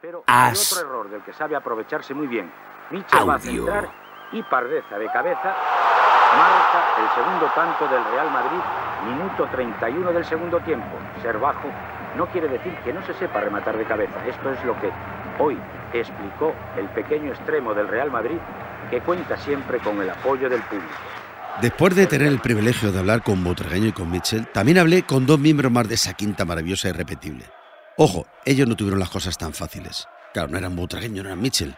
Pero hay As. otro error del que sabe aprovecharse muy bien. Mitchell va a centrar y Pardeza de cabeza marca el segundo tanto del Real Madrid, minuto 31 del segundo tiempo. Ser bajo no quiere decir que no se sepa rematar de cabeza. Esto es lo que hoy explicó el pequeño extremo del Real Madrid que cuenta siempre con el apoyo del público. Después de tener el privilegio de hablar con Butragueño y con Mitchell, también hablé con dos miembros más de esa quinta maravillosa y repetible. Ojo, ellos no tuvieron las cosas tan fáciles. Claro, no eran Butragueño, no eran Mitchell,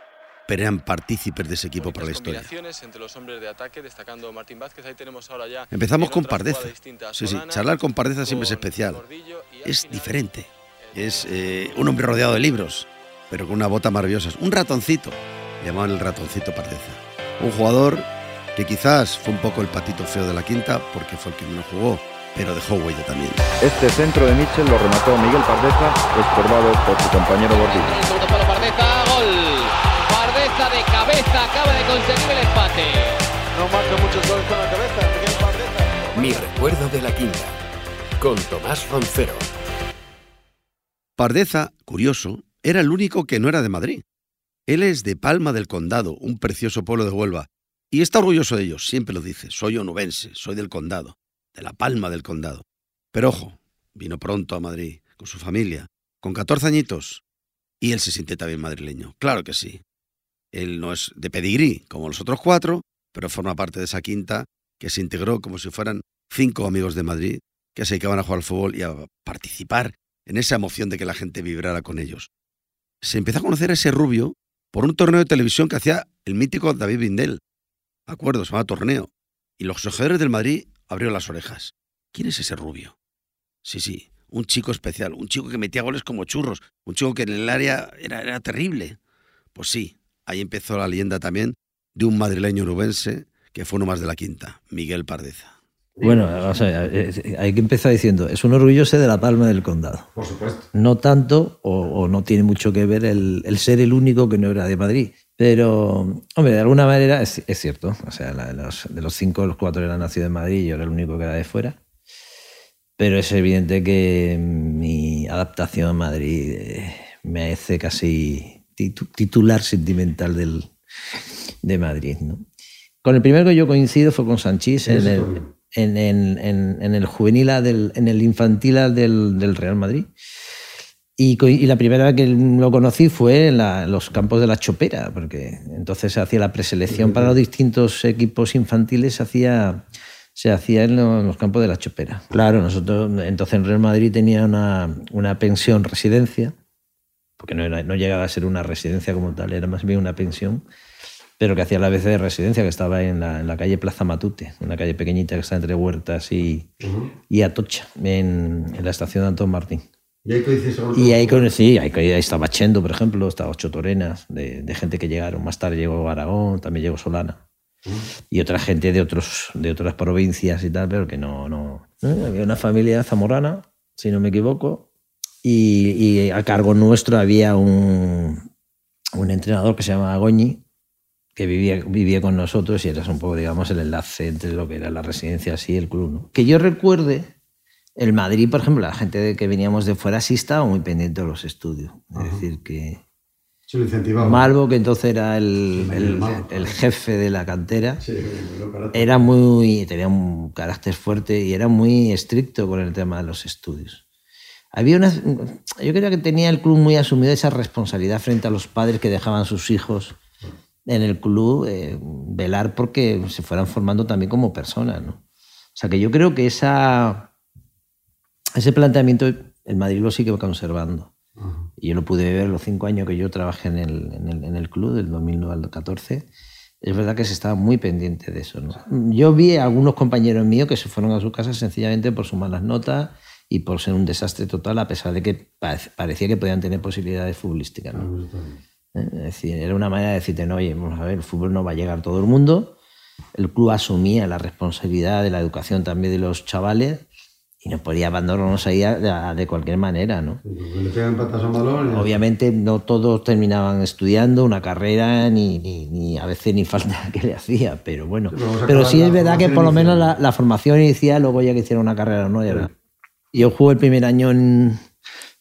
pero eran partícipes de ese equipo para la historia. entre los hombres de ataque, destacando Martín Vázquez. Ahí tenemos ahora ya. Empezamos con Pardeza. Sí, sí, charlar con Pardeza siempre es especial. Es final, diferente. Es eh, un hombre rodeado de libros, pero con una bota maravillosa. Un ratoncito. Llamaban el ratoncito Pardeza. Un jugador que quizás fue un poco el patito feo de la quinta, porque fue el que menos jugó, pero dejó huella también. Este centro de Mitchell lo remató Miguel Pardeza, estorbado por su compañero Gordillo. Segundo palo Pardeza, gol. Pardeza de cabeza acaba de conseguir el empate. No marca muchos goles con la cabeza, Miguel Pardeza. Mi recuerdo de la quinta. Con Tomás Roncero. Pardeza, curioso, era el único que no era de Madrid. Él es de Palma del Condado, un precioso pueblo de Huelva, y está orgulloso de ello, siempre lo dice, soy onubense, soy del condado, de la Palma del Condado. Pero ojo, vino pronto a Madrid, con su familia, con 14 añitos, y él se siente también madrileño, claro que sí. Él no es de pedigrí, como los otros cuatro, pero forma parte de esa quinta que se integró como si fueran cinco amigos de Madrid que se dedicaban a jugar al fútbol y a participar en esa emoción de que la gente vibrara con ellos. Se empezó a conocer a ese rubio por un torneo de televisión que hacía el mítico David Bindel. ¿De acuerdo? Se llamaba Torneo. Y los jugadores del Madrid abrieron las orejas. ¿Quién es ese rubio? Sí, sí, un chico especial, un chico que metía goles como churros, un chico que en el área era, era terrible. Pues sí, ahí empezó la leyenda también de un madrileño urubense que fue uno más de la quinta, Miguel Pardeza. Bueno, vamos a ver, eh, hay que empezar diciendo, es un orgulloso de la palma del condado. Por supuesto. No tanto, o, o no tiene mucho que ver el, el ser el único que no era de Madrid. Pero, hombre, de alguna manera es, es cierto. O sea, la- los, de los cinco, los cuatro eran nacidos en Madrid y yo era el único que era de fuera. Pero es evidente que mi adaptación a Madrid eh, me hace casi titu- titular sentimental del, de Madrid. ¿no? Con el primero que yo coincido fue con Sanchís en el, en, en- en- en el juvenil A del, en el infantil A del, del Real Madrid. Y, y la primera vez que lo conocí fue en, la- en los campos de la Chopera, porque entonces se hacía la preselección para los distintos equipos infantiles, se hacía, se hacía en lo- en los campos de la Chopera. Claro, nosotros entonces en Real Madrid tenía una, una pensión residencia, porque no, era- no llegaba a ser una residencia como tal, era más bien una pensión, pero que hacía la vez de residencia, que estaba en la, en la calle Plaza Matute, una calle pequeñita que está entre Huertas y, y Atocha, en, en la estación de Antón Martín. Y ahí Y ahí conocí, ahí, ahí estaba Chendo, por ejemplo, estaba Ocho Torenas, de, de gente que llegaron. Más tarde llegó Aragón, también llegó Solana. Y otra gente de, otros, de otras provincias y tal, pero que no, no. ¿no? Había una familia zamorana, si no me equivoco, y, y a cargo nuestro había un, un entrenador que se llamaba Goñi, que vivía, vivía con nosotros y era un poco, digamos, el enlace entre lo que era la residencia y el club. ¿no? Que yo recuerde, el Madrid, por ejemplo, la gente de que veníamos de fuera sí estaba muy pendiente de los estudios. Es decir, que Se lo incentivaba. Malvo, que entonces era el, Sí, el- Malvo. el jefe de la cantera, Sí, era muy, tenía un carácter fuerte y era muy estricto con el tema de los estudios. Había una, yo creo que tenía el club muy asumido esa responsabilidad frente a los padres que dejaban a sus hijos en el club, eh, velar porque se fueran formando también como personas. ¿no? O sea que yo creo que esa, ese planteamiento el Madrid lo sigue conservando. Y yo lo pude ver los cinco años que yo trabajé en el, en el, en el club, del 2009 al 14. Es verdad que se estaba muy pendiente de eso. ¿no? Yo vi a algunos compañeros míos que se fueron a su casa sencillamente por sus malas notas y por ser un desastre total, a pesar de que parec- parecía que podían tener posibilidades futbolísticas. ¿no? ¿Eh? Es decir, era una manera de decirte, no, oye, vamos a ver, el fútbol no va a llegar a todo el mundo. El club asumía la responsabilidad de la educación también de los chavales y no podía abandonarnos ahí a- a- de cualquier manera, ¿no? Balón. Obviamente no todos terminaban estudiando una carrera ni, ni, ni a veces ni falta que le hacía, pero bueno. Sí, pero sí es verdad que por lo menos la, formación inicial, luego ya que hicieron una carrera no, ya era- Yo jugué el primer año en-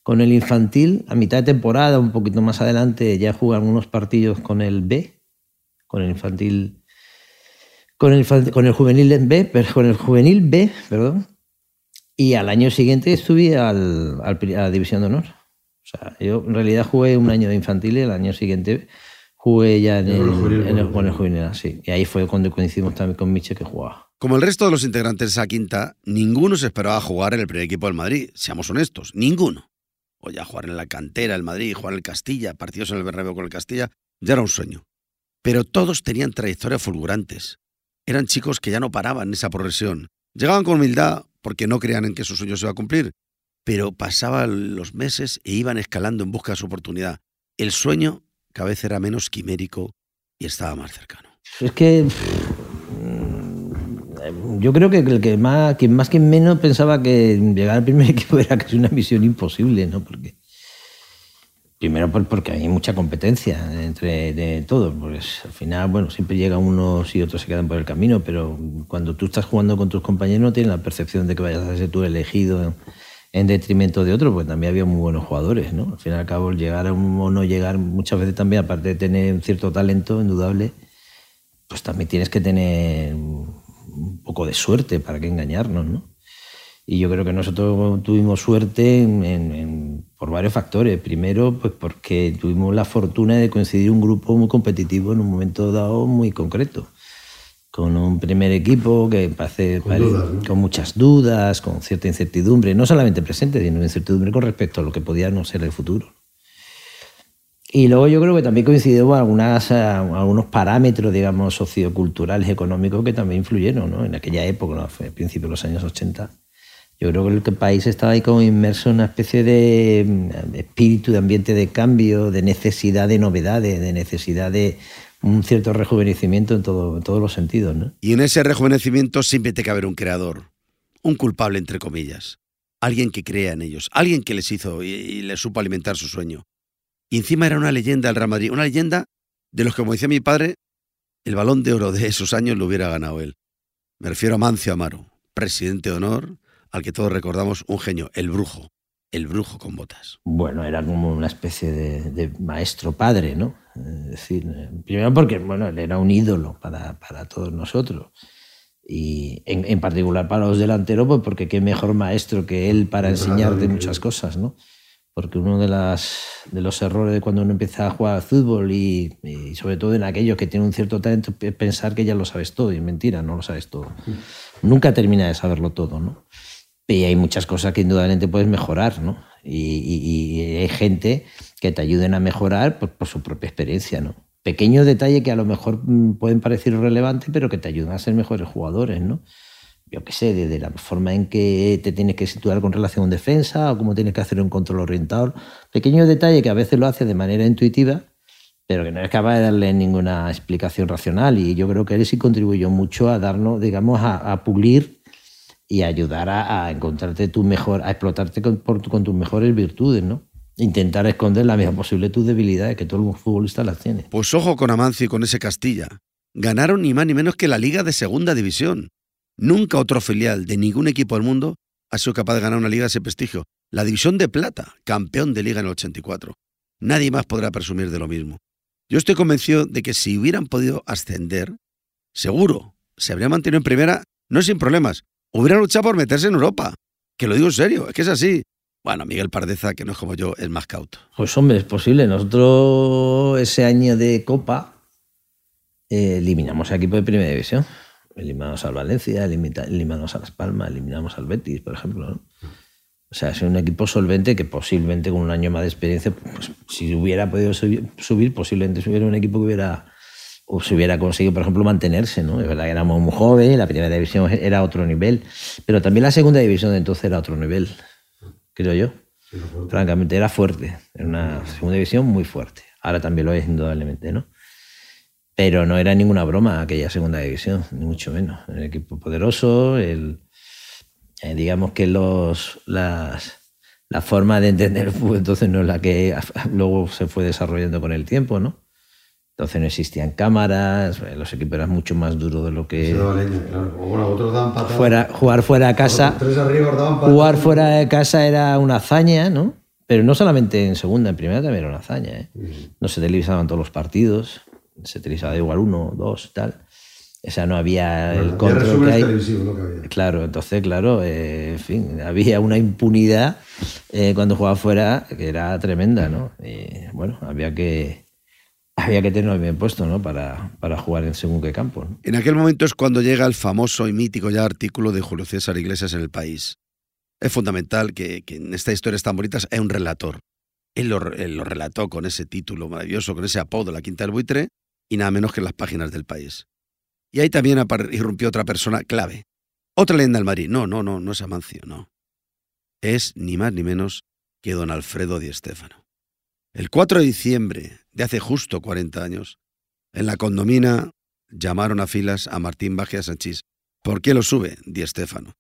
con el infantil, a mitad de temporada, un poquito más adelante, ya jugué algunos partidos con el B, con el infantil, con el, con el juvenil B, con el juvenil B, perdón. Y al año siguiente estuve al, a la División de Honor. O sea, yo en realidad jugué un año de infantil y el año siguiente jugué ya en el, el juvenil, en el- con el el juvenil, sí. Y ahí fue cuando coincidimos también con Miche que jugaba. Como el resto de los integrantes de esa quinta, ninguno se esperaba jugar en el primer equipo del Madrid, seamos honestos, ninguno. O ya jugar en la cantera del Madrid, jugar en el Castilla, partidos en el Bernabéu con el Castilla, ya era un sueño. Pero todos tenían trayectorias fulgurantes. Eran chicos que ya no paraban en esa progresión. Llegaban con humildad porque no creían en que su sueño se iba a cumplir, pero pasaban los meses e iban escalando en busca de su oportunidad. El sueño cada vez era menos quimérico y estaba más cercano. Es que mm, yo creo que el que más, quien más quien menos pensaba que llegar al primer equipo era casi una misión imposible, ¿no? Porque primero por- porque hay mucha competencia entre todos, pues al final, bueno, siempre llegan unos y otros se quedan por el camino, pero cuando tú estás jugando con tus compañeros no tienes la percepción de que vayas a ser tú elegido en, en detrimento de otro, pues también había muy buenos jugadores, ¿no? Al fin y al cabo, llegar a un- o no llegar muchas veces también, aparte de tener un cierto talento indudable, pues también tienes que tener un poco de suerte para que engañarnos, ¿no? Y yo creo que nosotros tuvimos suerte en- por varios factores. Primero, pues porque tuvimos la fortuna de coincidir un grupo muy competitivo en un momento dado muy concreto. Con un primer equipo que parece, Con dudas, ¿no? con muchas dudas, con cierta incertidumbre, no solamente presente, sino incertidumbre con respecto a lo que podía no ser el futuro. Y luego yo creo que también coincidió con algunas, eh, algunos parámetros, digamos, socioculturales, económicos que también influyeron ¿no? en aquella época, ¿no? fue a principios de los años 80. Yo creo que el país estaba ahí como inmerso en una especie de mm, espíritu, de ambiente de cambio, de necesidad de novedades, de necesidad de un cierto rejuvenecimiento en, todo, en todos los sentidos. ¿no? Y en ese rejuvenecimiento siempre tiene que haber un creador, un culpable entre comillas, alguien que crea en ellos, alguien que les hizo y, les supo alimentar su sueño. Y encima era una leyenda del Real Madrid, una leyenda de los que, como decía mi padre, el balón de oro de esos años lo hubiera ganado él. Me refiero a Mancio Amaro, presidente de honor, al que todos recordamos un genio, el brujo, el brujo con botas. Bueno, era como una especie de, de maestro padre, ¿no? Es decir, primero porque, bueno, él era un ídolo para, para todos nosotros. Y en, en particular para los delanteros, pues porque qué mejor maestro que él para enseñarte muchas cosas, ¿no? Porque uno de, las, de los errores de cuando uno empieza a jugar al fútbol y, y sobre todo en aquellos que tienen un cierto talento es pensar que ya lo sabes todo. Y es mentira, no lo sabes todo. Nunca termina de saberlo todo, ¿no? Y hay muchas cosas que indudablemente puedes mejorar, ¿no? Y, y- y hay gente que te ayuden a mejorar pues, por su propia experiencia, ¿no? Pequeños detalles que a lo mejor mm, pueden parecer irrelevantes, pero que te ayudan a ser mejores jugadores, ¿no? Yo qué sé, desde la forma en que te tienes que situar con relación a un defensa o cómo tienes que hacer un control orientador. Pequeños detalles que a veces lo haces de manera intuitiva, pero que no es capaz de darle ninguna explicación racional. Y yo creo que él sí contribuyó mucho a darnos, digamos, a, a pulir y ayudar a, encontrarte tu mejor, a explotarte con, tus mejores virtudes, ¿no? Intentar esconder la medida posible tus debilidades, que todo el futbolista las tiene. Pues ojo con Amancio y con ese Castilla. Ganaron ni más ni menos que la Liga de Segunda División. Nunca otro filial de ningún equipo del mundo ha sido capaz de ganar una liga de ese prestigio. La División de Plata, campeón de liga en el 84. Nadie más podrá presumir de lo mismo. Yo estoy convencido de que si hubieran podido ascender, seguro, se habrían mantenido en primera, no sin problemas. Hubieran luchado por meterse en Europa. Que lo digo en serio, es que es así. Bueno, Miguel Pardeza, que no es como yo, es más cauto. Pues hombre, es posible. Nosotros ese año de Copa eh, eliminamos a equipo de Primera División. Eliminamos al Valencia, eliminamos a Las Palmas, eliminamos al Betis, por ejemplo. O sea, es un equipo solvente que posiblemente con un año más de experiencia, pues, si hubiera podido subir, posiblemente hubiera un equipo que hubiera o se hubiera conseguido, por ejemplo, mantenerse. ¿no? Es verdad que éramos muy jóvenes, la primera división era otro nivel, pero también la segunda división de entonces era otro nivel, creo yo. Francamente, era fuerte. Era una segunda división muy fuerte. Ahora también lo es, indudablemente, ¿no? Pero no era ninguna broma aquella segunda división, ni mucho menos. Un equipo poderoso, el, eh, digamos que los, las, la forma de entender el fútbol entonces no es la que luego se fue desarrollando con el tiempo, ¿no? Entonces no existían cámaras, eh, los equipos eran mucho más duros de lo que... Leña, claro. Bueno, otros daban patadas. Fuera, jugar fuera de casa... Tres arriba daban. Jugar fuera de casa era una hazaña, ¿no? Pero no solamente en segunda, en primera también era una hazaña. ¿eh? No se televisaban todos los partidos, se televisaba igual uno, dos, tal. O sea, no había el Había control que hay. televisivos lo que había. Claro, entonces, claro, eh, en fin, había una impunidad eh, cuando jugaba fuera que era tremenda, ¿no? Y bueno, había que, había que tenerlo bien puesto, ¿no? Para, para jugar en según qué campo. En aquel momento es cuando llega el famoso y mítico ya artículo de Julio César Iglesias en el país. Es fundamental que, en estas historias tan bonitas hay un relator. Él lo, relató con ese título maravilloso, con ese apodo, La Quinta del Buitre, y nada menos que en las páginas del país. Y ahí también irrumpió otra persona clave. Otra leyenda del Madrid. No, no, no, no es Amancio, no. Es ni más ni menos que don Alfredo Di Stéfano. El 4 de diciembre de hace justo 40 años, en la condomina llamaron a filas a Martín Baje y a Sanchís. ¿Por qué lo sube? Di Stéfano.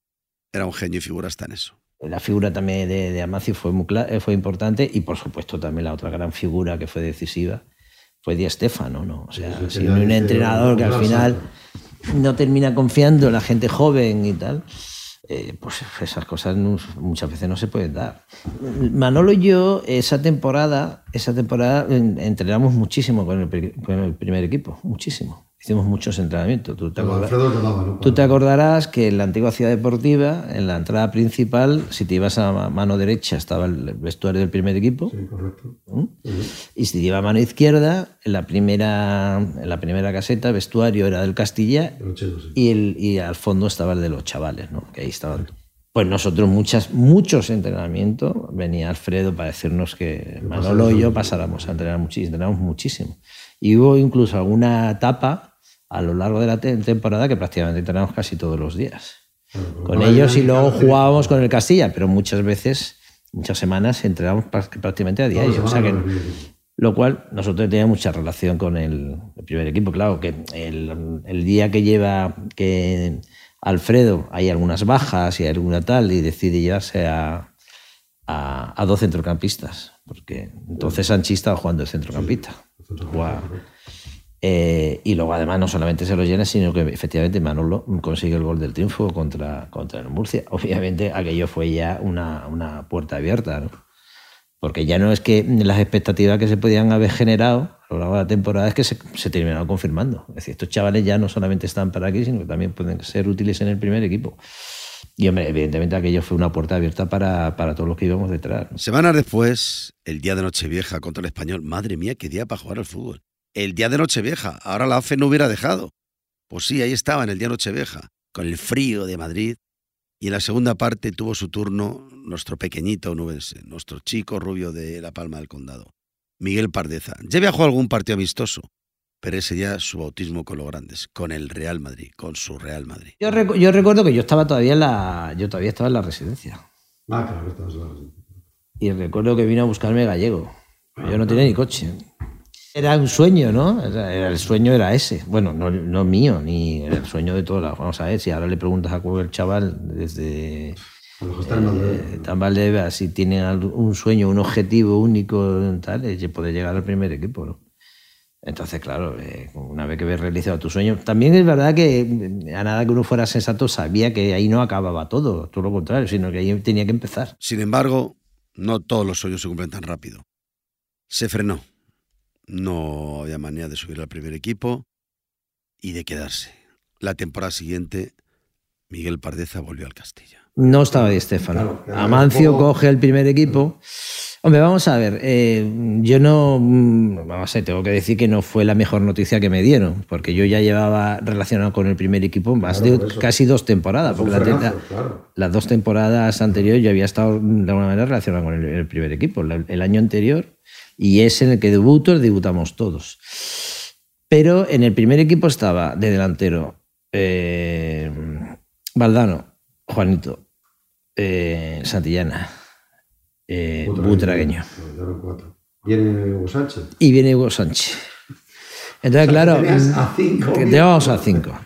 Era un genio y figura hasta en eso. La figura también de, de Amancio fue, muy eh, fue importante y, por supuesto, también la otra gran figura que fue decisiva fue Di Stéfano, ¿no? O sea, Sí, un entrenador que al "Gran final salto". no termina confiando en la gente joven y tal, eh, pues esas cosas muchas veces no se pueden dar. Manolo y yo, esa temporada, esa temporada en- entrenamos muchísimo con el, con el primer equipo, muchísimo. Hicimos muchos entrenamientos. ¿Tú te, llamaba, ¿no? Tú te acordarás que en la antigua ciudad deportiva, en la entrada principal, si te ibas a ma- mano derecha estaba el vestuario del primer equipo, Sí, correcto. ¿Mm? y si te ibas a mano izquierda, en la primera, en la primera caseta, vestuario era del Castilla, El sí. y, el, y al fondo estaba el de los chavales, ¿no? que ahí estaban. Pues nosotros muchas, muchos entrenamientos, venía Alfredo para decirnos que Manolo y yo pasáramos a entrenar muchísimo, entrenamos muchísimo. Y hubo incluso alguna etapa a lo largo de la te- temporada que prácticamente entrenamos casi todos los días. Con no ellos y luego jugábamos con el Castilla, pero muchas veces, muchas semanas entrenamos prá- prácticamente a diario. O sea que, lo cual nosotros teníamos mucha relación con el, el primer equipo. Claro, que el, el día que lleva que Alfredo hay algunas bajas y alguna tal y decide llevarse a, a, a dos centrocampistas, porque entonces Sanchi estaba jugando de centrocampista. Jugaba- eh, y luego además no solamente se lo llena, sino que efectivamente Manolo consigue el gol del triunfo contra, contra el Murcia. Obviamente aquello fue ya una, una puerta abierta, ¿no? porque ya no es que las expectativas que se podían haber generado a lo largo de la temporada es que se, se terminaron confirmando. Es decir, estos chavales ya no solamente están para aquí, sino que también pueden ser útiles en el primer equipo. Y hombre, evidentemente aquello fue una puerta abierta para, para todos los que íbamos detrás. ¿no? Semanas después, el día de Nochevieja contra el Español. Madre mía, qué día para jugar al fútbol. El día de Nochevieja. Ahora la AFE no hubiera dejado. Pues sí, ahí estaba en el día de Nochevieja, con el frío de Madrid. Y en la segunda parte tuvo su turno nuestro pequeñito nubense, nuestro chico rubio de La Palma del Condado, Miguel Pardeza. Ya había jugado algún partido amistoso, pero ese ya su bautismo con los grandes, con el Real Madrid, con su Real Madrid. Yo, recu- yo recuerdo que yo estaba todavía en la, yo todavía estaba en la residencia. Ah, claro, estabas en la residencia. Y recuerdo que vino a buscarme gallego. Yo no tenía ni coche. Era un sueño, ¿no? El sueño era ese. Bueno, no, no mío, ni el sueño de todos. Vamos a ver, si ahora le preguntas a cualquier chaval desde A lo mejor está eh, tan si tiene al- un sueño, un objetivo único, tal, es poder llegar al primer equipo, ¿no? Entonces, claro, eh, una vez que ves realizado tu sueño, también es verdad que eh, a nada que uno fuera sensato sabía que ahí no acababa todo, todo lo contrario, sino que ahí tenía que empezar. Sin embargo, no todos los sueños se cumplen tan rápido. Se frenó. No había manera de subir al primer equipo y de quedarse. La temporada siguiente, Miguel Pardeza volvió al Castilla. No estaba Di. Claro, claro, Amancio poco- coge el primer equipo. Hombre, vamos a ver. eh, yo no. mm, Vamos a ver, tengo que decir que no fue la mejor noticia que me dieron, porque yo ya llevaba relacionado con el primer equipo más Claro, de casi dos temporadas. Porque la te- frenazo, la- claro. las dos temporadas anteriores yo había estado de alguna manera relacionado con el, el primer equipo. El año anterior, y es en el que debuto, debutamos todos. Pero en el primer equipo estaba de delantero eh, Valdano, Juanito, eh, Santillana, eh, Butragueño. Viene Hugo Sánchez. Y viene Hugo Sánchez. Entonces, claro, a cinco, que tío. teníamos a cinco.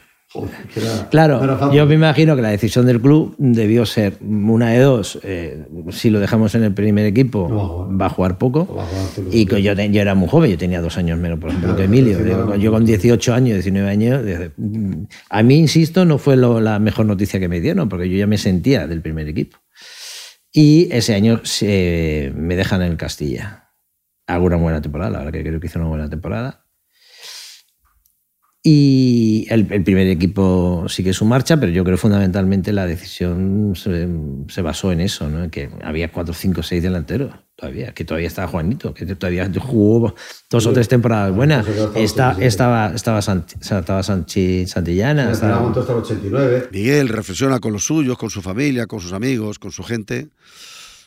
Era- era Claro, fácil. yo me imagino que la decisión del club debió ser una de dos. eh, si lo dejamos en el primer equipo, No va a jugar. poco. Y que- yo, yo era muy joven, yo tenía dos años menos, por ejemplo, que Emilio. Yo, yo con 18 años, 19 años, a mí, insisto, no fue lo- la mejor noticia que me dieron, porque yo ya me sentía del primer equipo. Y ese año se- me dejan en el Castilla. Hago una buena temporada, la verdad que creo que hice una buena temporada. Y el, el primer equipo sigue su marcha, pero yo creo fundamentalmente la decisión se, se basó en eso, ¿no? En que había cuatro, cinco, seis delanteros todavía, que todavía estaba Juanito, que todavía jugó dos o tres temporadas buenas. Está, estaba, estaba, Santi- estaba Sanchi, Santillana, Estaba estaba, hasta el 89. Miguel reflexiona con los suyos, con su familia, con sus amigos, con su gente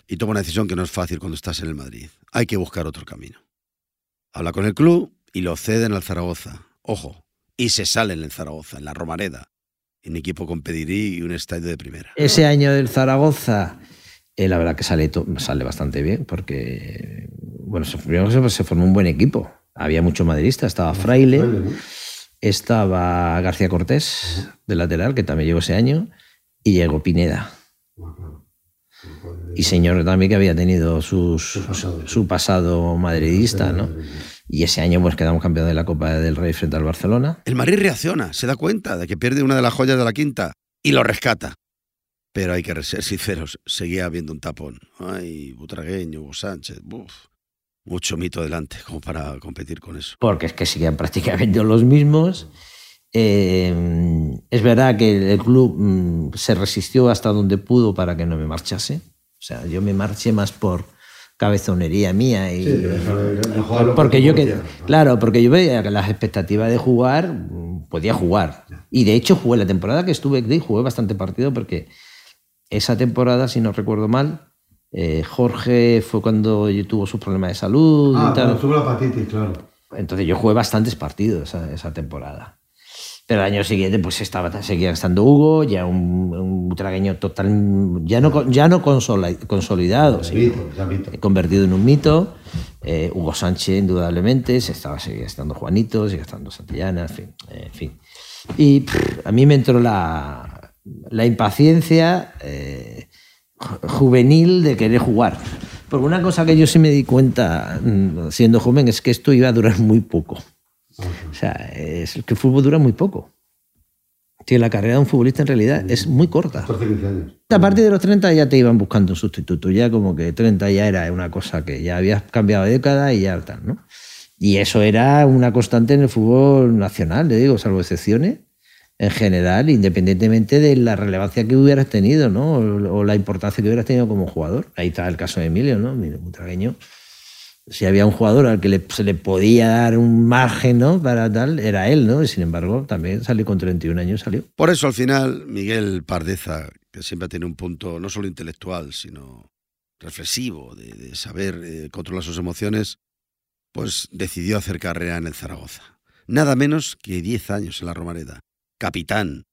y toma una decisión que no es fácil cuando estás en el Madrid. Hay que buscar otro camino. Habla con el club y lo ceden al Zaragoza. Ojo, y se salen en Zaragoza, en la Romareda, en equipo con pedirí y un estadio de primera. Ese año del Zaragoza, eh, la verdad que sale, sale bastante bien, porque bueno, se, primero se, se formó un buen equipo. Había mucho madridista, estaba Fraile, estaba García Cortés, de lateral, que también llegó ese año, y llegó Pineda. Y señor también que había tenido sus- su pasado madridista, ¿no? Y ese año pues quedamos campeones de la Copa del Rey frente al Barcelona. El Madrid reacciona, se da cuenta de que pierde una de las joyas de la quinta y lo rescata. Pero hay que ser sinceros, seguía habiendo un tapón. Ay, Butragueño, Hugo Sánchez, buf, mucho mito delante como para competir con eso. porque es que siguen prácticamente los mismos. Eh, es verdad que el club mm, se resistió hasta donde pudo para que no me marchase. O sea, yo me marché más por cabezonería mía y Sí, porque que yo que claro porque yo veía que las expectativas de jugar mm, podía jugar y de hecho jugué la temporada que estuve aquí jugué bastante partido porque esa temporada si no recuerdo mal eh, Jorge fue cuando yo tuvo sus problemas de salud Ah, y tal tuvo la hepatitis, claro. entonces yo jugué bastantes partidos esa, esa temporada. Pero el año siguiente pues estaba, seguía estando Hugo, ya un, un tragueño total, ya no, ya no consola- consolidado, sino convertido en un mito. Eh, Hugo Sánchez, indudablemente, se estaba, seguía estando Juanito, seguía estando Santillana, en fin. eh, en fin. Y pff, a mí me entró la, la impaciencia eh, ju- juvenil de querer jugar. Porque una cosa que yo sí me di cuenta mm, siendo joven es que esto iba a durar muy poco. O sea, es que el fútbol dura muy poco. Que la carrera de un futbolista en realidad es muy corta. 14, 15 años. A partir de los 30 ya te iban buscando un sustituto, ya como que 30 ya era una cosa que ya habías cambiado de década y ya tal, ¿no? Y eso era una constante en el fútbol nacional, le digo, salvo excepciones, en general, independientemente de la relevancia que hubieras tenido, ¿no? O, o la importancia que hubieras tenido como jugador. Ahí está el caso de Emilio, ¿no? Mira, Butragueño. Si había un jugador al que se le podía dar un margen, ¿no? Para tal, era él, ¿no? Y sin embargo, también salió con 31 años, salió. Por eso al final Miguel Pardeza, que siempre tiene un punto no solo intelectual, sino reflexivo, de, de saber eh, controlar sus emociones, pues decidió hacer carrera en el Zaragoza. Nada menos que 10 años en la Romareda. Capitán,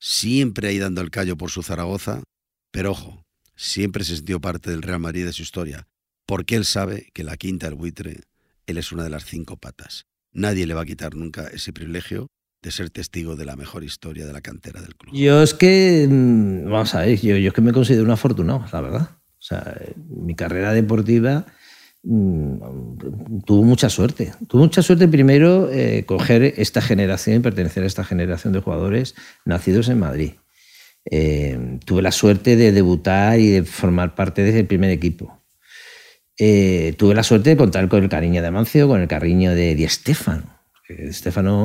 siempre ahí dando el callo por su Zaragoza, pero ojo, siempre se sintió parte del Real Madrid de su historia, porque él sabe que la quinta del buitre, él es una de las cinco patas. Nadie le va a quitar nunca ese privilegio de ser testigo de la mejor historia de la cantera del club. Yo es que, mm, vamos a ver, yo, es que me considero un afortunado, la verdad. O sea, mi carrera deportiva mm, tuvo mucha suerte. Tuvo mucha suerte primero eh, coger esta generación y pertenecer a esta generación de jugadores nacidos en Madrid. Eh, tuve la suerte de debutar y de formar parte de ese primer equipo. Eh, tuve la suerte de contar con el cariño de Amancio, con el cariño de Di Stéfano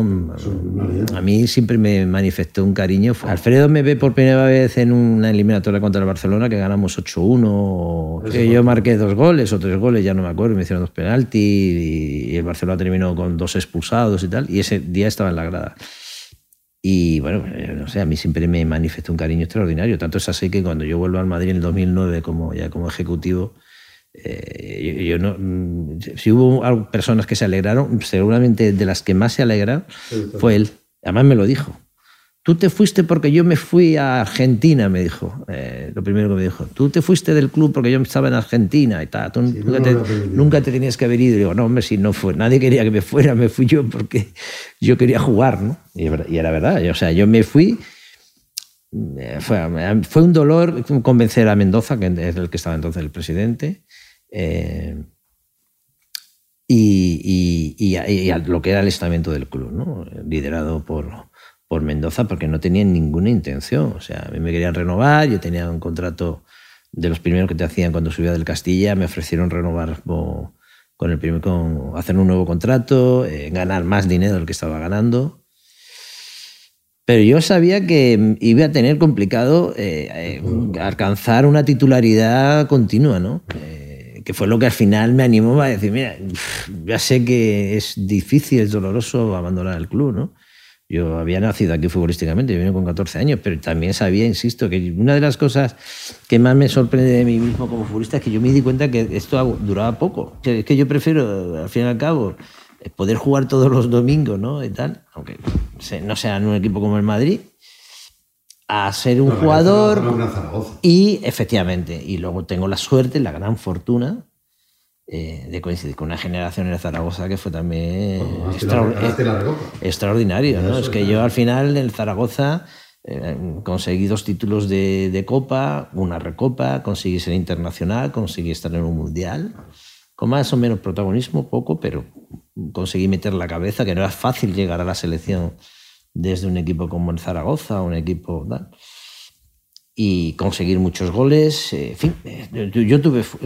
mm, a mí siempre me manifestó un cariño. Alfredo me ve por primera vez en una eliminatoria contra el Barcelona que ganamos 8-1, que yo marqué dos goles o tres goles, ya no me acuerdo, me hicieron dos penaltis y el Barcelona terminó con dos expulsados y tal, y ese día estaba en la grada. Y bueno, eh, no sé, a mí siempre me manifestó un cariño extraordinario. Tanto es así que cuando yo vuelvo al Madrid en el 2009 como, ya como ejecutivo, eh, yo, yo no, mm, si hubo personas que se alegraron, seguramente de las que más se alegraron fue él. Además me lo dijo. Tú te fuiste porque yo me fui a Argentina, me dijo. eh, lo primero que me dijo. Tú te fuiste del club porque yo estaba en Argentina y tal. Tú nunca, no te, nunca te tenías que haber ido. Y digo, no, hombre, si no fue. Nadie quería que me fuera, me fui yo porque yo quería jugar, ¿no? Y, y era verdad. O sea, yo me fui. eh, Fue, fue un dolor convencer a Mendoza, que es el que estaba entonces el presidente, eh, y, y- y a, y a lo que era el estamento del club, ¿no? liderado por, por Mendoza, porque no tenían ninguna intención. O sea, a mí me querían renovar, yo tenía un contrato de los primeros que te hacían cuando subía del Castilla, me ofrecieron renovar con, el primer, con hacer un nuevo contrato, eh, ganar más dinero del que estaba ganando. Pero yo sabía que iba a tener complicado eh, eh, alcanzar una titularidad continua, ¿no? Eh, que fue lo que al final me animó a decir, mira, ya sé que es difícil, es doloroso abandonar el club, ¿no? Yo había nacido aquí futbolísticamente, yo vine con 14 años, pero también sabía, insisto, que una de las cosas que más me sorprende de mí mismo como futbolista es que yo me di cuenta que esto duraba poco. Es que yo prefiero, al fin y al cabo, poder jugar todos los domingos, ¿no? Y tal, aunque no sea en un equipo como el Madrid, a ser un No, jugador no, y efectivamente, y luego tengo la suerte, la gran fortuna eh, de coincidir con una generación en Zaragoza que fue también Bueno, Recopa. extraordinario. Es que yo al final en Zaragoza eh, conseguí dos títulos de, de Copa, una Recopa, conseguí ser internacional, conseguí estar en un Mundial, con más o menos protagonismo, poco, pero conseguí meter la cabeza, que no era fácil llegar a la selección desde un equipo como el Zaragoza, un equipo y conseguir muchos goles. eh, En fin, eh, yo, tuve, fu-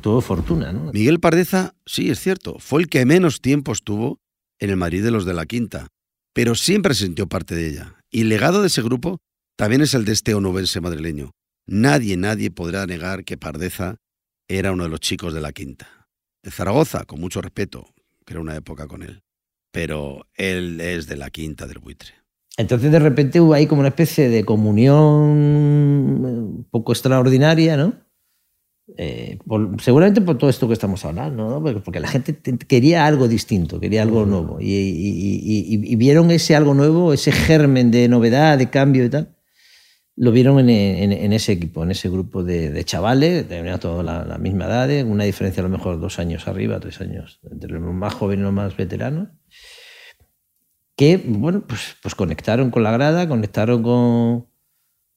tuve fortuna. ¿no? Miguel Pardeza, sí, es cierto, fue el que menos tiempo estuvo en el Madrid de los de la Quinta, pero siempre sintió parte de ella. Y el legado de ese grupo también es el de este onubense madrileño. Nadie, nadie podrá negar que Pardeza era uno de los chicos de la Quinta. De Zaragoza, con mucho respeto, que era una época con él. Pero él es de la Quinta del Buitre. Entonces de repente hubo ahí como una especie de comunión eh, un poco extraordinaria, ¿no? Eh, por- seguramente por todo esto que estamos hablando, ¿no? Porque, porque la gente te- quería algo distinto, quería algo nuevo. Y, y- y- y- vieron ese algo nuevo, ese germen de novedad, de cambio y tal. Lo vieron en, en- en ese equipo, en ese grupo de, de chavales, tenían toda la, la misma edad, ¿eh? una diferencia a lo mejor dos años arriba, tres años, entre los más jóvenes y los más veteranos que bueno, pues, pues conectaron con la grada, conectaron con,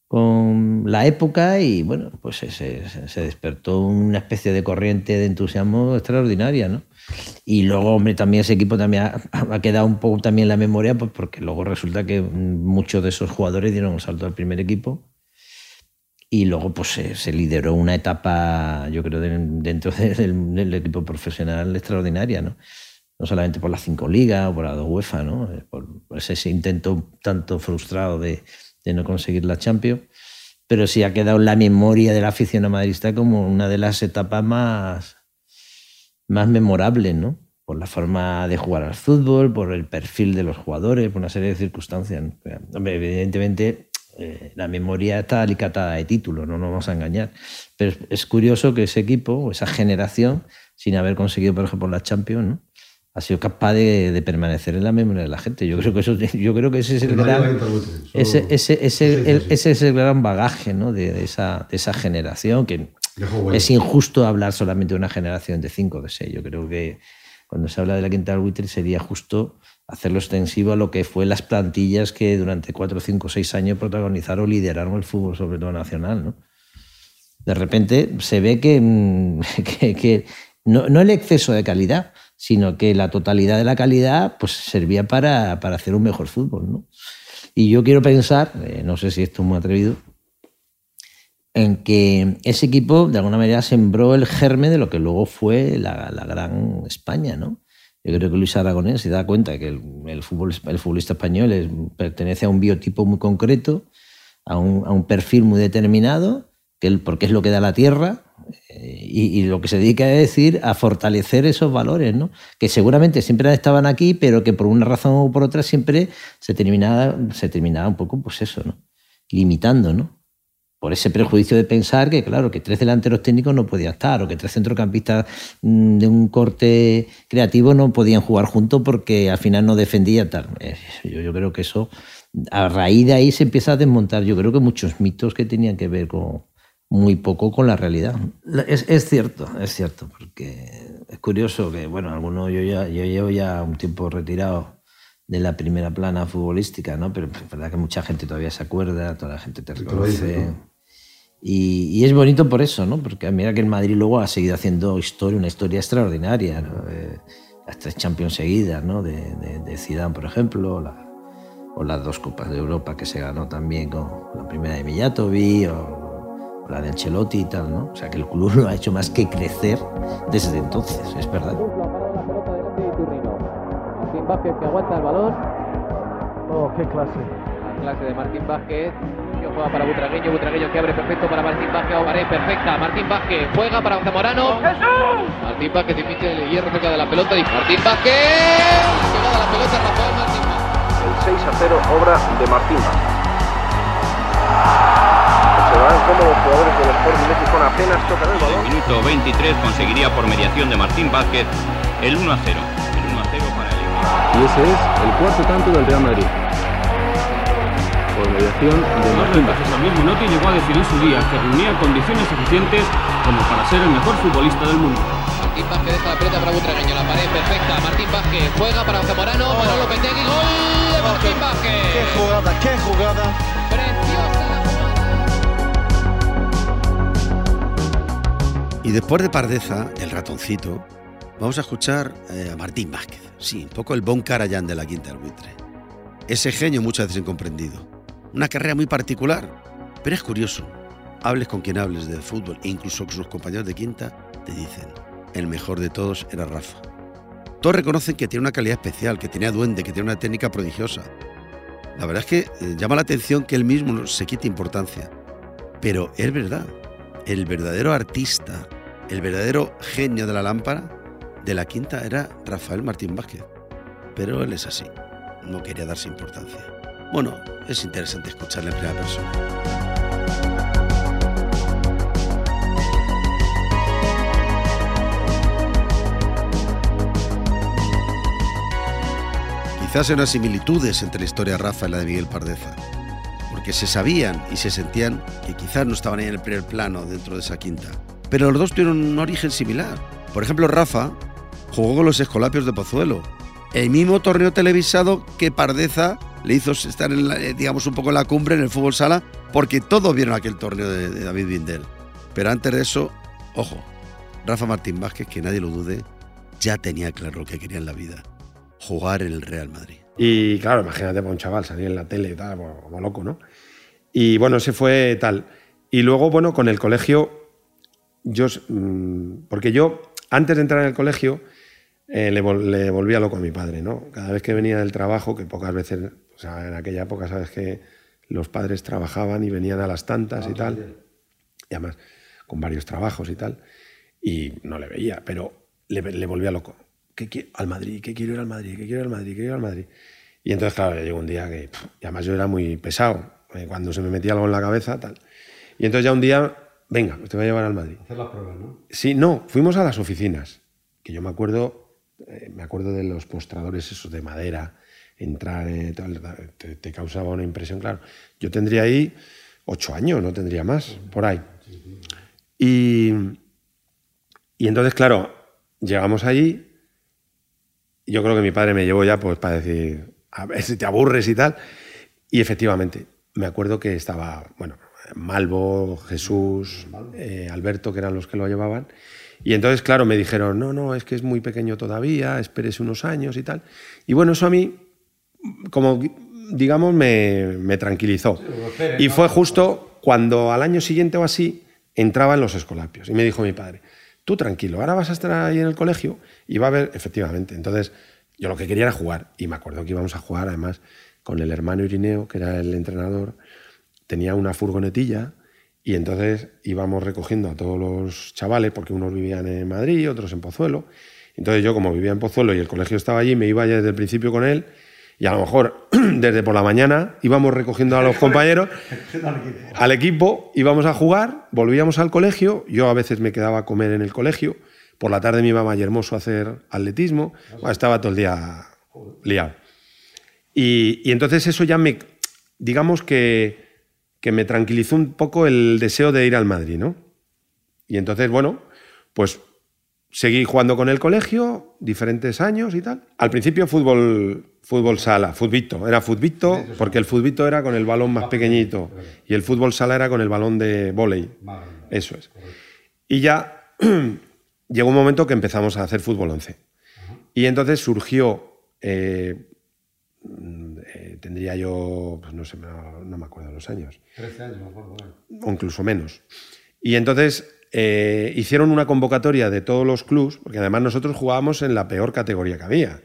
con la época y bueno, pues se, se- se despertó una especie de corriente de entusiasmo extraordinaria, ¿no? Y luego, hombre, también ese equipo también ha, ha quedado un poco también en la memoria, pues porque luego resulta que muchos de esos jugadores dieron un salto al primer equipo y luego pues se, se lideró una etapa, yo creo, de- dentro del, del equipo profesional extraordinaria, ¿no? No solamente por las cinco ligas o por la dos UEFA, ¿no? Eh, por, ese, intento tanto frustrado de, de no conseguir la Champions, pero sí ha quedado en la memoria del aficionado madridista como una de las etapas más, más memorables, ¿no? Por la forma de jugar al fútbol, por el perfil de los jugadores, por una serie de circunstancias. ¿no? Hombre, evidentemente eh, la memoria está alicatada de títulos, no nos vamos a engañar. Pero es, curioso que ese equipo, esa generación, sin haber conseguido, por ejemplo, la Champions, ¿no? Ha sido capaz de, de permanecer en la memoria de la gente. Yo creo que eso, yo creo que ese es el No gran, ese, ese, ese, el- ese es el gran bagaje ¿no? de, de esa, de esa generación que es injusto hablar solamente de una generación de cinco de seis. Yo creo que cuando se habla de la quinta del buitre sería justo hacerlo extensivo a lo que fue las plantillas que durante cuatro, cinco, seis años protagonizaron o lideraron el fútbol, sobre todo nacional. ¿no? De repente se ve que, mm, que, que no, no el exceso de calidad, sino que la totalidad de la calidad pues, servía para, para hacer un mejor fútbol. ¿no? Y yo quiero pensar, eh, no sé si esto es muy atrevido, en que ese equipo de alguna manera sembró el germen de lo que luego fue la, la gran España, ¿no? Yo creo que Luis Aragonés se da cuenta que el, el, fútbol, el futbolista español es- pertenece a un biotipo muy concreto, a un, a un perfil muy determinado, que él- porque es lo que da la tierra, y, y lo que se dedica es decir a fortalecer esos valores, ¿no? que seguramente siempre estaban aquí, pero que por una razón o por otra siempre se terminaba, se terminaba un poco, pues eso, ¿no? limitando, ¿no? por ese prejuicio de pensar que, claro, que tres delanteros técnicos no podían estar, o que tres centrocampistas mm, de un corte creativo no podían jugar juntos porque al final no defendía tal. Yo, yo creo que eso, a raíz de ahí se empieza a desmontar, yo creo que muchos mitos que tenían que ver con muy poco con la realidad. Es, es cierto, es cierto, porque es curioso que, bueno, algunos, yo, ya, yo llevo ya un tiempo retirado de la primera plana futbolística, ¿no? Pero es verdad que mucha gente todavía se acuerda, toda la gente te reconoce. ¿no? Y, y es bonito por eso, ¿no? Porque mira que el Madrid luego ha seguido haciendo historia, una historia extraordinaria, ¿no? Eh, las tres Champions seguidas, ¿no? De, de, de Zidane, por ejemplo, la- o las dos Copas de Europa que se ganó también con la primera de Mijatovic, o, la de Ancelotti y tal, ¿no? O sea que el club no ha hecho más que crecer desde entonces, es verdad. Martín Vázquez que aguanta el balón. Oh, qué clase. La clase de Martín Vázquez. Que juega para Butragueño. Butragueño que abre perfecto para Martín Vázquez. Ovaré perfecta. Martín Vázquez juega para Zamorano. Martín Vázquez difícil el hierro cerca de la pelota. Y Martín Vázquez. Llegada la pelota Rafael Martín Vázquez. El 6 a 0, obra de Martín Vázquez. Observarán cómo los jugadores del Sporting de Gijón apenas tocan el En balón. el minuto 23 conseguiría por mediación de Martín Vázquez el 1 a 0. El 1 a 0 para el equipo. Y ese es el cuarto tanto del Real Madrid. Por mediación de Martín Vázquez. Lo mismo Notti llegó a decir en su día que reunía condiciones suficientes como para ser el mejor futbolista del mundo. Martín Vázquez deja la pelota para Butragueño. La pared perfecta. Martín Vázquez juega para Zamorano. Manolo Petegui. Gol de Martín Qué Vázquez. jugada, qué jugada. Preciosa Y después de Pardeza, el ratoncito, vamos a escuchar eh, a Martín Vázquez. Sí, un poco el Bon Carayán de la Quinta del Buitre. Ese genio muchas veces incomprendido. Una carrera muy particular, pero es curioso. Hables con quien hables de fútbol e incluso con sus compañeros de Quinta, te dicen, el mejor de todos era Rafa. Todos reconocen que tiene una calidad especial, que tenía duende, que tiene una técnica prodigiosa. La verdad es que eh, llama la atención que él mismo se quite importancia. Pero es verdad, el verdadero artista, el verdadero genio de la lámpara de la quinta era Rafael Martín Vázquez. Pero él es así, no quería darse importancia. Bueno, es interesante escucharle en primera persona. Quizás hay unas similitudes entre la historia de Rafa y la de Miguel Pardeza, porque se sabían y se sentían que quizás no estaban ahí en el primer plano dentro de esa quinta. Pero los dos tuvieron un origen similar. Por ejemplo, Rafa jugó con los Escolapios de Pozuelo, el mismo torneo televisado que Pardeza le hizo estar, en eh, digamos, un poco en la cumbre en el fútbol sala, porque todos vieron aquel torneo de, David Bindel. Pero antes de eso, ojo, Rafa Martín Vázquez, que nadie lo dude, ya tenía claro lo que quería en la vida, jugar en el Real Madrid. Y claro, imagínate para un chaval salir en la tele y tal, como, como loco, ¿no? Y bueno, ese fue tal. Y luego, bueno, con el colegio, yo, mm, porque yo, antes de entrar en el colegio, eh, le, vol- le volvía loco a mi padre, ¿no? Cada vez que venía del trabajo, que pocas veces, o sea, en aquella época, sabes que los padres trabajaban y venían a las tantas y tal, y además con varios trabajos y tal, y no le veía, pero le, le volvía loco. ¿Qué, qui- al Madrid, que quiero ir al Madrid, que quiero ir al Madrid, que quiero ir al Madrid. Y entonces, claro, llegó un día que, pff, y además yo era muy pesado, eh, cuando se me metía algo en la cabeza, tal. Y entonces ya un día, venga, te voy a llevar al Madrid. Hacer las pruebas, ¿no? Sí, no, fuimos a las oficinas, que yo me acuerdo, eh, me acuerdo de los postradores esos de madera, entrar, eh, tal, te, te causaba una impresión, claro. Yo tendría ahí ocho años, no tendría más, por ahí. Y, y entonces, claro, llegamos allí, yo creo que mi padre me llevó ya pues para decir, a ver si te aburres y tal, y efectivamente, me acuerdo que estaba, bueno, Malvo, Jesús, eh, Alberto, que eran los que lo llevaban. Y entonces, claro, me dijeron, no, no, es que es muy pequeño todavía, espérese unos años y tal. Y bueno, eso a mí, como digamos, me, me tranquilizó. Y fue justo cuando al año siguiente o así entraba en los escolapios. Y me dijo mi padre, tú tranquilo, ahora vas a estar ahí en el colegio y va a haber, efectivamente. Entonces, yo lo que quería era jugar. Y me acuerdo que íbamos a jugar, además, con el hermano Irineo, que era el entrenador, tenía una furgonetilla y entonces íbamos recogiendo a todos los chavales, porque unos vivían en Madrid, otros en Pozuelo. Entonces yo, como vivía en Pozuelo y el colegio estaba allí, me iba ya desde el principio con él y a lo mejor desde por la mañana íbamos recogiendo a los compañeros al equipo, íbamos a jugar, volvíamos al colegio, yo a veces me quedaba a comer en el colegio, por la tarde me iba a Vallehermoso a hacer atletismo, Bueno, estaba todo el día liado. Y, y entonces eso ya me, digamos que, que me tranquilizó un poco el deseo de ir al Madrid, ¿no? Y entonces, bueno, pues seguí jugando con el colegio, diferentes años y tal. Al principio fútbol, fútbol sala, futbito, era futbito, porque el futbito era con el balón más pequeñito y el fútbol sala era con el balón de vóley. Eso es. Y ya llegó un momento que empezamos a hacer fútbol 11. Y entonces surgió, eh, eh, tendría yo, pues no sé, no, no me acuerdo los años, 13 años, me acuerdo. o incluso menos. Y entonces eh, hicieron una convocatoria de todos los clubs, porque además nosotros jugábamos en la peor categoría que había,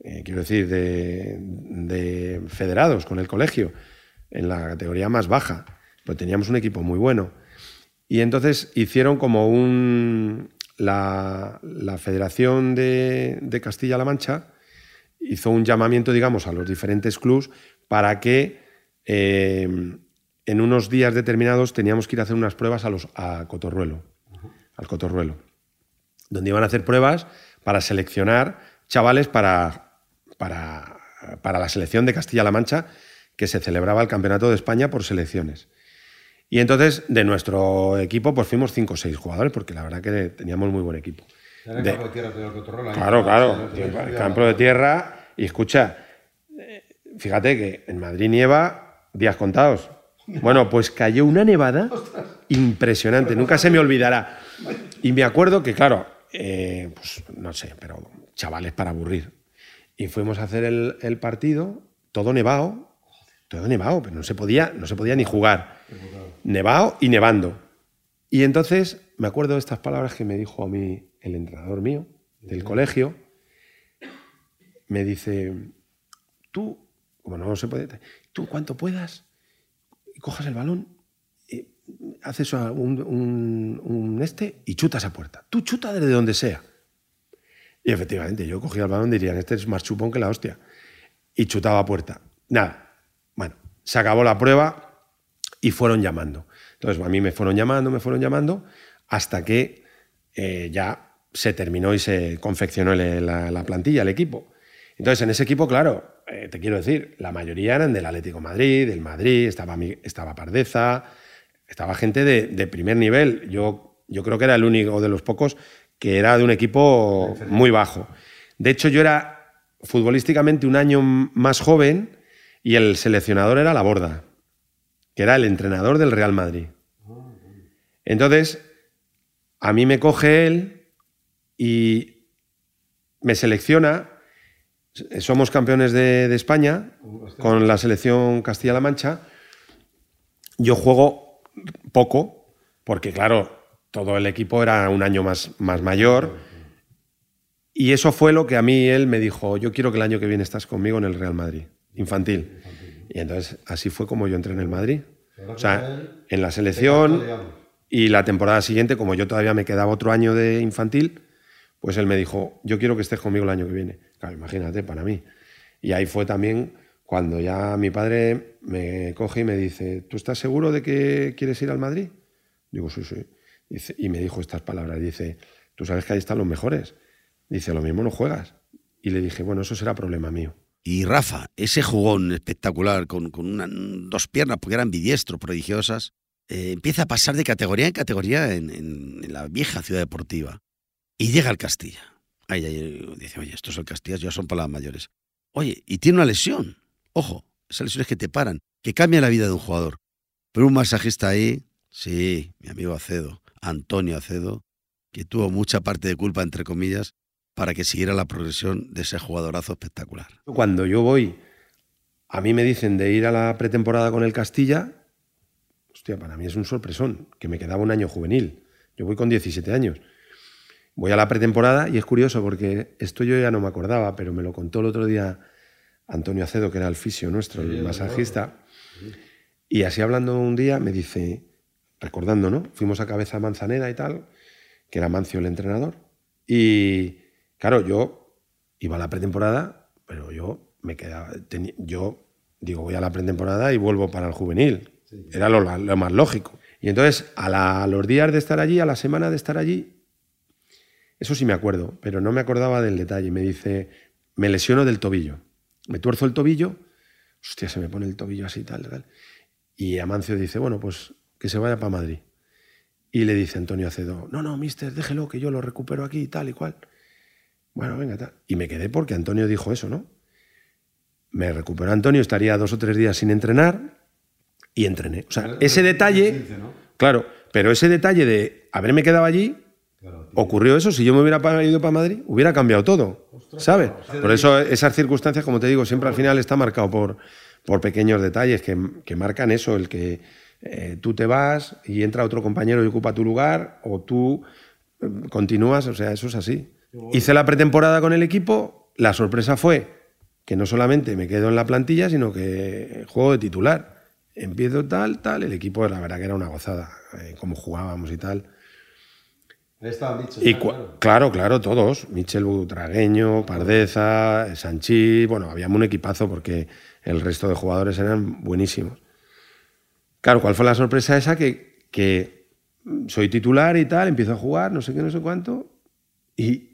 eh, quiero decir, de, de federados con el colegio, en la categoría más baja, pero teníamos un equipo muy bueno. Y entonces hicieron como un... La, la Federación de, de Castilla-La Mancha hizo un llamamiento, digamos, a los diferentes clubs para que eh, en unos días determinados teníamos que ir a hacer unas pruebas a, los, a Cotorruelo, al Cotorruelo, donde iban a hacer pruebas para seleccionar chavales para, para, para la selección de Castilla-La Mancha, que se celebraba el Campeonato de España por selecciones. Y entonces, de nuestro equipo, pues fuimos cinco o seis jugadores, porque la verdad que teníamos muy buen equipo. De- campo de tierra de. Claro, claro. el campo de tierra. Y escucha, eh, fíjate que en Madrid nieva días contados. Bueno, pues cayó una nevada impresionante, nunca se me olvidará. Y me acuerdo que, claro, eh, pues no sé, pero chavales para aburrir. Y fuimos a hacer el, el partido, todo nevado, todo nevado, pero no se podía, no se podía ni jugar. Nevado y nevando. Y entonces me acuerdo de estas palabras que me dijo a mí el entrenador mío del colegio. Me dice, tú, como no se puede, tú cuanto puedas, cojas el balón, y haces un, un- un este y chutas a puerta. Tú chuta desde donde sea. Y efectivamente, yo cogía el balón, dirían, este es más chupón que la hostia. Y chutaba a puerta. Nada. Bueno, se acabó la prueba y fueron llamando. Entonces, a mí me fueron llamando, me fueron llamando, hasta que eh, ya se terminó y se confeccionó la, la plantilla, el equipo. Entonces, en ese equipo, claro, eh, te quiero decir, la mayoría eran del Atlético Madrid, del Madrid, estaba, estaba Pardeza, estaba gente de, de primer nivel. Yo, yo creo que era el único de los pocos que era de un equipo muy bajo. De hecho, yo era futbolísticamente un año más joven y el seleccionador era la Borda, que era el entrenador del Real Madrid. Entonces, a mí me coge él y me selecciona. Somos campeones de, España con la selección Castilla-La Mancha. Yo juego poco, porque claro, todo el equipo era un año más, más mayor. Y eso fue lo que a mí él me dijo, yo quiero que el año que viene estás conmigo en el Real Madrid, infantil. Y entonces así fue como yo entré en el Madrid. O sea, en la selección y la temporada siguiente, como yo todavía me quedaba otro año de infantil, pues él me dijo, yo quiero que estés conmigo el año que viene. Claro, imagínate, para mí. Y ahí fue también cuando ya mi padre me coge y me dice, ¿tú estás seguro de que quieres ir al Madrid? Digo, sí, sí. Dice- y me dijo estas palabras, dice, tú sabes que ahí están los mejores. Dice, lo mismo no juegas. Y le dije, bueno, eso será problema mío. Y Rafa, ese jugón espectacular con, con dos piernas, porque eran bidiestro, prodigiosas, eh, empieza a pasar de categoría en categoría en, la vieja ciudad deportiva. Y llega al Castilla. Ay, ay, dice, oye, estos el Castilla ya son palabras mayores. Oye, y tiene una lesión. Ojo, esas lesiones que te paran, que cambian la vida de un jugador. Pero un masajista ahí, sí, mi amigo Acedo, Antonio Acedo, que tuvo mucha parte de culpa, entre comillas, para que siguiera la progresión de ese jugadorazo espectacular. Cuando yo voy, a mí me dicen de ir a la pretemporada con el Castilla, hostia, para mí es un sorpresón, que me quedaba un año juvenil. Yo voy con 17 años. Voy a la pretemporada y es curioso porque esto yo ya no me acordaba, pero me lo contó el otro día Antonio Acedo, que era el fisio nuestro, el masajista. Y así hablando un día me dice, recordando, ¿no? Fuimos a Cabeza Manzanera y tal, que era Mancio el entrenador. Y claro, yo iba a la pretemporada, pero yo me quedaba. yo digo, voy a la pretemporada y vuelvo para el juvenil. Era lo, lo más lógico. Y entonces, a, la- a los días de estar allí, a la semana de estar allí, eso sí me acuerdo, pero no me acordaba del detalle. Me dice, me lesiono del tobillo. Me tuerzo el tobillo, hostia, se me pone el tobillo así, tal, tal. Y Amancio dice, bueno, pues que se vaya para Madrid. Y le dice Antonio Acedo, no, no, mister, déjelo, que yo lo recupero aquí, tal y cual. Bueno, venga, tal. Y me quedé porque Antonio dijo eso, ¿no? Me recuperó Antonio, estaría dos o tres días sin entrenar y entrené. O sea, ese detalle, claro, pero ese detalle de haberme quedado allí, ocurrió eso. Si yo me hubiera ido para Madrid, hubiera cambiado todo, ¿sabes? Por eso esas circunstancias, como te digo, siempre al final está marcado por, por pequeños detalles que, que marcan eso, el que eh, tú te vas y entra otro compañero y ocupa tu lugar, o tú eh, continúas, o sea, eso es así. Hice la pretemporada con el equipo, la sorpresa fue que no solamente me quedo en la plantilla, sino que juego de titular. Empiezo tal, tal, el equipo la verdad que era una gozada, eh, cómo jugábamos y tal. Ahí estaba Michel. Y ¿no? cua- claro, claro, todos. Michel Butragueño, Pardeza, Sanchi. Bueno, habíamos un equipazo porque el resto de jugadores eran buenísimos. Claro, ¿cuál fue la sorpresa esa? Que, que soy titular y tal, empiezo a jugar, no sé qué, no sé cuánto. Y,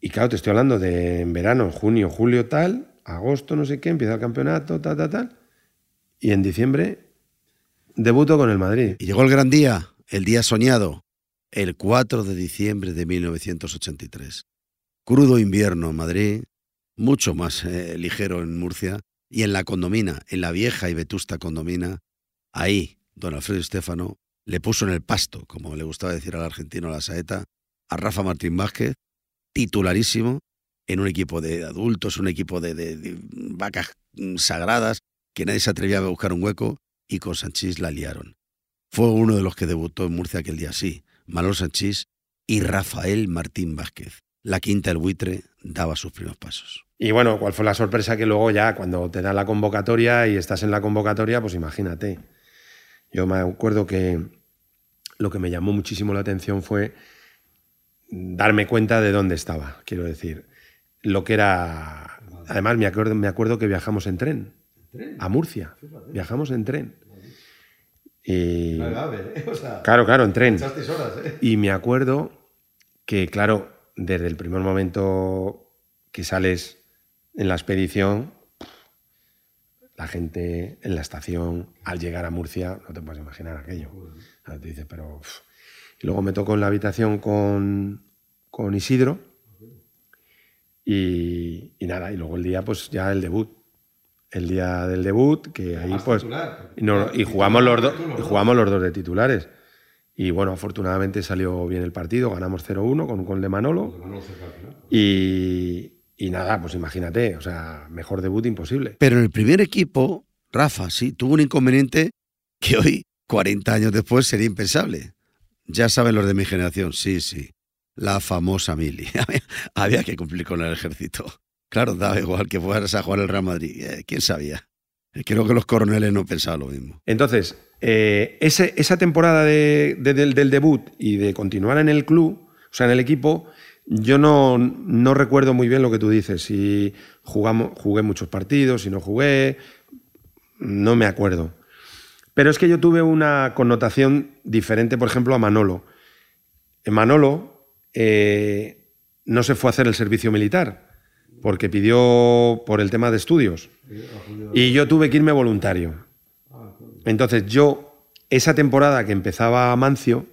y claro, te estoy hablando de en verano, junio, julio, tal, agosto, no sé qué, empieza el campeonato, tal, tal, tal. Y en diciembre debuto con el Madrid. Y llegó el gran día, el día soñado, el 4 de diciembre de 1983. Crudo invierno en Madrid, mucho más eh, ligero en Murcia, y en la condomina, en la vieja y vetusta condomina, ahí don Alfredo Estefano le puso en el pasto, como le gustaba decir al argentino la saeta, a Rafa Martín Vázquez, titularísimo, en un equipo de adultos, un equipo de, vacas mm, sagradas, que nadie se atrevía a buscar un hueco, y con Sanchís la liaron. Fue uno de los que debutó en Murcia aquel día, sí, Manolo Sanchís y Rafael Martín Vázquez. La quinta del buitre daba sus primeros pasos. Y bueno, ¿cuál fue la sorpresa que luego ya cuando te la convocatoria y estás en la convocatoria, pues imagínate. Yo me acuerdo que lo que me llamó muchísimo la atención fue darme cuenta de dónde estaba, quiero decir. Lo que era... Además, me acuerdo, me acuerdo que viajamos en tren, a Murcia. Viajamos en tren. Y... ¿eh? O sea, Claro, claro, en tren. horas, ¿eh? Y me acuerdo que, claro, desde el primer momento que sales en la expedición, la gente en la estación, al llegar a Murcia, no te puedes imaginar aquello. Te dices, pero... Y luego me tocó en la habitación con, con Isidro y, y nada, y luego el día, pues ya el debut. El día del debut, que ahí pues... titular, y, no- y titular, jugamos los y dos. jugamos los dos de titulares. Y bueno, afortunadamente salió bien el partido, ganamos 0-1 con un gol de Manolo. Y, y nada, pues imagínate, o sea, mejor debut imposible. Pero en el primer equipo, Rafa, sí, tuvo un inconveniente que hoy, 40 años después, sería impensable. Ya saben los de mi generación, sí, sí. La famosa mili. Había que cumplir con el ejército. Claro, daba igual que fueras a jugar el Real Madrid. Eh, ¿Quién sabía? Eh, Creo que los coroneles no pensaban lo mismo. Entonces, eh, ese- esa temporada de- de- del, del debut y de continuar en el club, o sea, en el equipo, yo no, no recuerdo muy bien lo que tú dices. Si jugamos, jugué muchos partidos, si no jugué, no me acuerdo. Pero es que yo tuve una connotación diferente, por ejemplo, a Manolo. Manolo eh, no se fue a hacer el servicio militar porque pidió por el tema de estudios. Y yo tuve que irme voluntario. Entonces yo, esa temporada que empezaba Mancio,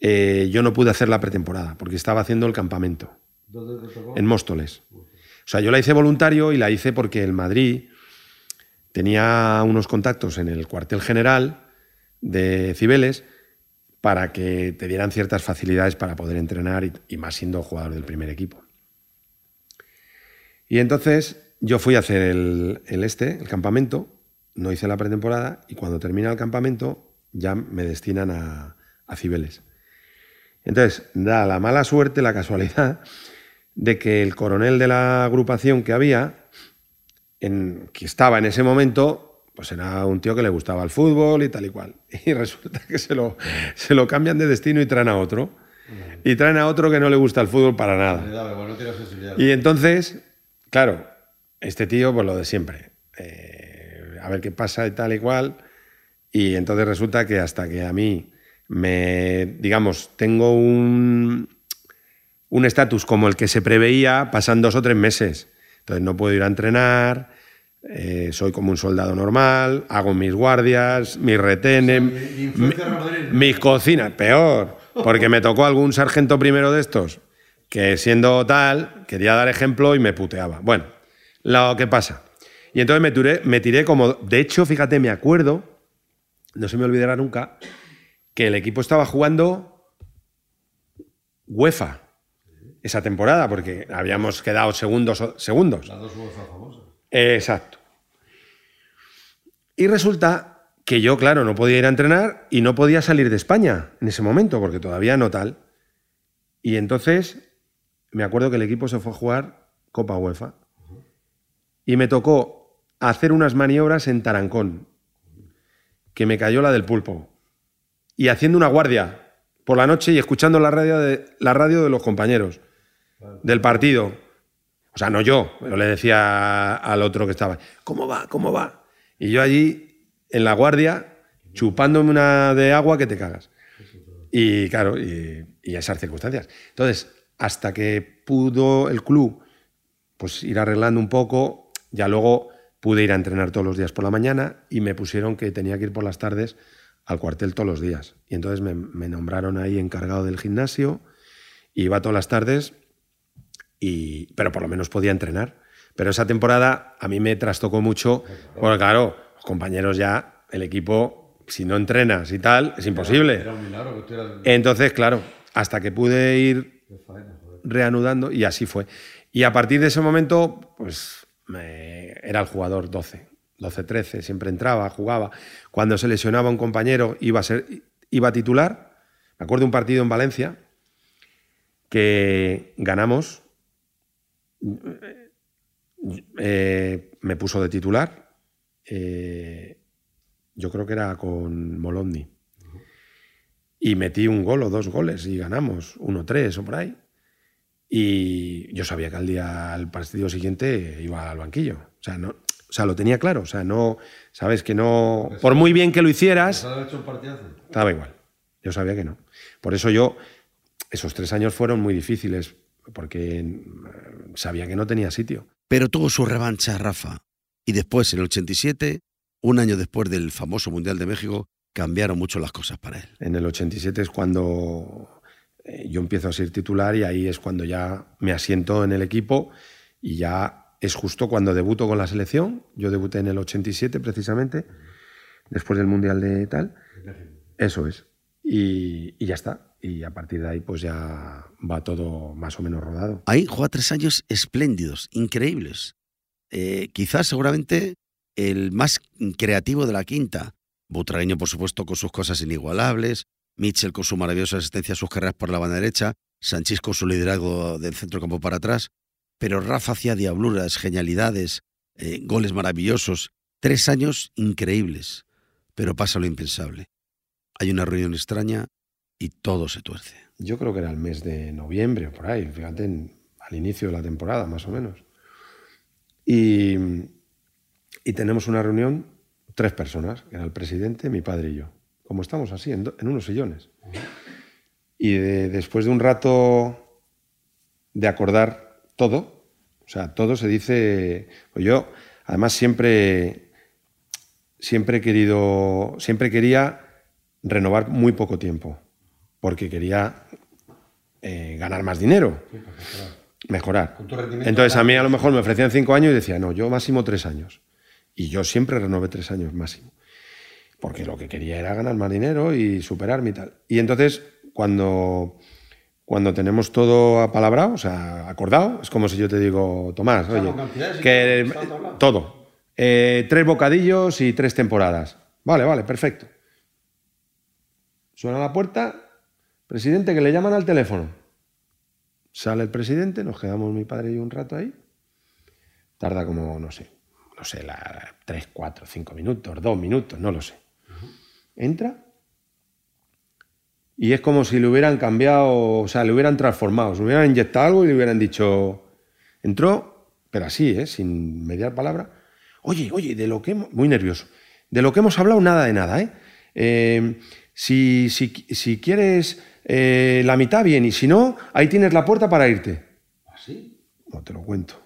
eh, yo no pude hacer la pretemporada porque estaba haciendo el campamento ¿Dónde te tocó? en Móstoles. O sea, yo la hice voluntario y la hice porque el Madrid tenía unos contactos en el cuartel general de Cibeles para que te dieran ciertas facilidades para poder entrenar y, más siendo jugador del primer equipo. Y entonces yo fui a hacer el, el este, el campamento, no hice la pretemporada y cuando termina el campamento ya me destinan a, a Cibeles. Entonces da la mala suerte, la casualidad de que el coronel de la agrupación que había, en, que estaba en ese momento, pues era un tío que le gustaba el fútbol y tal y cual. Y resulta que se lo, se lo cambian de destino y traen a otro. Y traen a otro que no le gusta el fútbol para nada. Y entonces, claro, este tío, pues lo de siempre. eh, a ver qué pasa y tal y cual. Y entonces resulta que hasta que a mí me, digamos, tengo un un estatus como el que se preveía, pasan dos o tres meses. Entonces no puedo ir a entrenar, eh, soy como un soldado normal, hago mis guardias, mis retenes, Madrid, ¿no? mis cocinas, peor, porque me tocó algún sargento primero de estos que siendo tal quería dar ejemplo y me puteaba. Bueno, lo que pasa. Y entonces me tiré, me tiré como, de hecho, fíjate, me acuerdo, no se me olvidará nunca, que el equipo estaba jugando UEFA esa temporada, porque habíamos quedado segundos. segundos. Las dos UEFA famosas. Exacto. Y resulta que yo, claro, no podía ir a entrenar y no podía salir de España en ese momento, porque todavía no tal. Y entonces me acuerdo que el equipo se fue a jugar Copa UEFA. Y me tocó hacer unas maniobras en Tarancón, que me cayó la del pulpo. Y haciendo una guardia por la noche y escuchando la radio de, la radio de los compañeros del partido. O sea, no yo, pero le decía al otro que estaba, ¿cómo va? ¿Cómo va? Y yo allí, en la guardia, chupándome una de agua que te cagas. Y claro, y, y esas circunstancias. Entonces, hasta que pudo el club pues ir arreglando un poco, ya luego pude ir a entrenar todos los días por la mañana y me pusieron que tenía que ir por las tardes al cuartel todos los días. Y entonces me, me nombraron ahí encargado del gimnasio, iba todas las tardes, y, pero por lo menos podía entrenar. Pero esa temporada a mí me trastocó mucho, porque claro, los compañeros ya, el equipo, si no entrenas y tal, es imposible. Entonces, claro, hasta que pude ir reanudando y así fue. Y a partir de ese momento, pues me- era el jugador 12, 12-13, siempre entraba, jugaba. Cuando se lesionaba un compañero iba a, ser, iba a titular. Me acuerdo de un partido en Valencia que ganamos, eh, me puso de titular, eh, yo creo que era con Molomni. Y metí un gol o dos goles y ganamos, 1-3 o por ahí. Y yo sabía que al día, al partido siguiente, iba al banquillo. O sea, no, o sea, lo tenía claro. O sea, no, sabes que no. Por muy bien que lo hicieras, estaba igual. Yo sabía que no. Por eso yo, esos tres años fueron muy difíciles, porque sabía que no tenía sitio. Pero tuvo su revancha Rafa. Y después, en el 87, un año después del famoso Mundial de México, cambiaron mucho las cosas para él. En el 87 es cuando eh, yo empiezo a ser titular y ahí es cuando ya me asiento en el equipo y ya es justo cuando debuto con la selección. Yo debuté en el 87 precisamente, después del Mundial de tal. Eso es. Y, y ya está. Y a partir de ahí pues ya va todo más o menos rodado. Ahí juega tres años espléndidos, increíbles. Eh, quizás seguramente el más creativo de la quinta. Butragueño, por supuesto, con sus cosas inigualables. Mitchell con su maravillosa asistencia a sus carreras por la banda derecha. Sanchís con su liderazgo del centro campo para atrás. Pero Rafa hacía diabluras, genialidades, eh, goles maravillosos. Tres años increíbles. Pero pasa lo impensable. Hay una reunión extraña y todo se tuerce. Yo creo que era el mes de noviembre por ahí, fíjate, al inicio de la temporada más o menos. Y, y tenemos una reunión, tres personas, que era el presidente, mi padre y yo. Como estamos así, en, en unos sillones. Y de- después de un rato de acordar todo, o sea, todo se dice, pues yo además siempre, siempre he querido, siempre quería renovar muy poco tiempo, porque quería eh, ganar más dinero, mejorar. Entonces a mí a lo mejor me ofrecían cinco años y decía, no, yo máximo tres años. Y yo siempre renové tres años máximo. Porque lo que quería era ganar más dinero y superarme y tal. Y entonces, cuando, cuando tenemos todo apalabrado, o sea, acordado, es como si yo te digo, Tomás, sea, oye, que hablado. todo. Eh, tres bocadillos y tres temporadas. Vale, vale, perfecto. Suena la puerta, presidente, que le llaman al teléfono. Sale el presidente, nos quedamos mi padre y yo un rato ahí. Tarda como, no sé, no sé, la, tres, cuatro, cinco minutos, dos minutos, no lo sé. Entra y es como si le hubieran cambiado, o sea, le hubieran transformado, se le hubieran inyectado algo y le hubieran dicho, entró, pero así, ¿eh? sin mediar palabra, oye, oye, de lo que hemos, muy nervioso, de lo que hemos hablado, nada de nada, ¿eh? Eh, si, si, si quieres eh, la mitad, bien, y si no, ahí tienes la puerta para irte. ¿Así? No te lo cuento.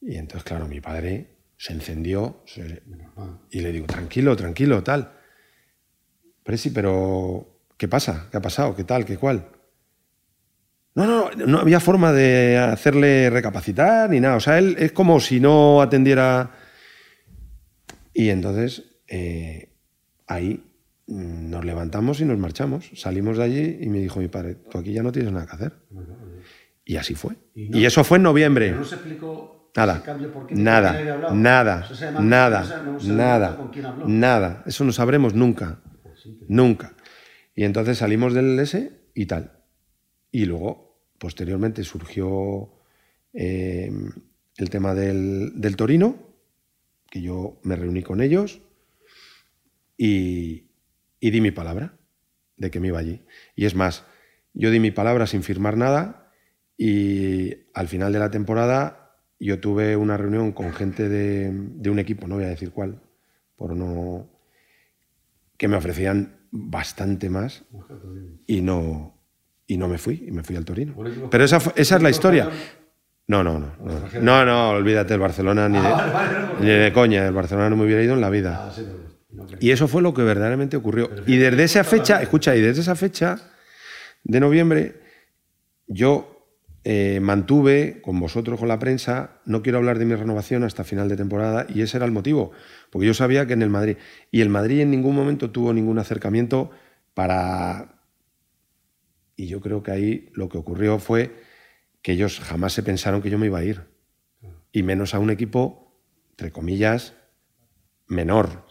Y entonces, claro, mi padre se encendió se- y le digo, tranquilo, tranquilo, tal. Presi, pero ¿qué pasa? ¿Qué ha pasado? ¿Qué tal? ¿Qué cuál? No, no, no, no había forma de hacerle recapacitar ni nada. O sea, él es como si no atendiera. Y entonces, eh, ahí nos levantamos y nos marchamos. Salimos de allí y me dijo mi padre, tú aquí ya no tienes nada que hacer. Y así fue. Y no- y eso fue en noviembre. Pero no se explicó Nada, Ese cambio, ¿por qué? nada, nada, nada, no nada. Eso no sabremos nunca, nunca. Y entonces salimos del S y tal. Y luego, posteriormente, surgió eh, el tema del, del Torino, que yo me reuní con ellos y, y di mi palabra de que me iba allí. Y es más, yo di mi palabra sin firmar nada y al final de la temporada yo tuve una reunión con gente de, de un equipo, no voy a decir cuál, por no que me ofrecían bastante más y no y no me fui y me fui al Torino. Pero esa, esa es la historia. No, no, no, no, no, no, olvídate el Barcelona ni de, ni de coña, el Barcelona no me hubiera ido en la vida. Y eso fue lo que verdaderamente ocurrió. Y desde esa fecha, escucha, y desde esa fecha de noviembre, yo eh, mantuve con vosotros, con la prensa, no quiero hablar de mi renovación hasta final de temporada, y ese era el motivo, porque yo sabía que en el Madrid, y el Madrid en ningún momento tuvo ningún acercamiento para... Y yo creo que ahí lo que ocurrió fue que ellos jamás se pensaron que yo me iba a ir, y menos a un equipo, entre comillas, menor.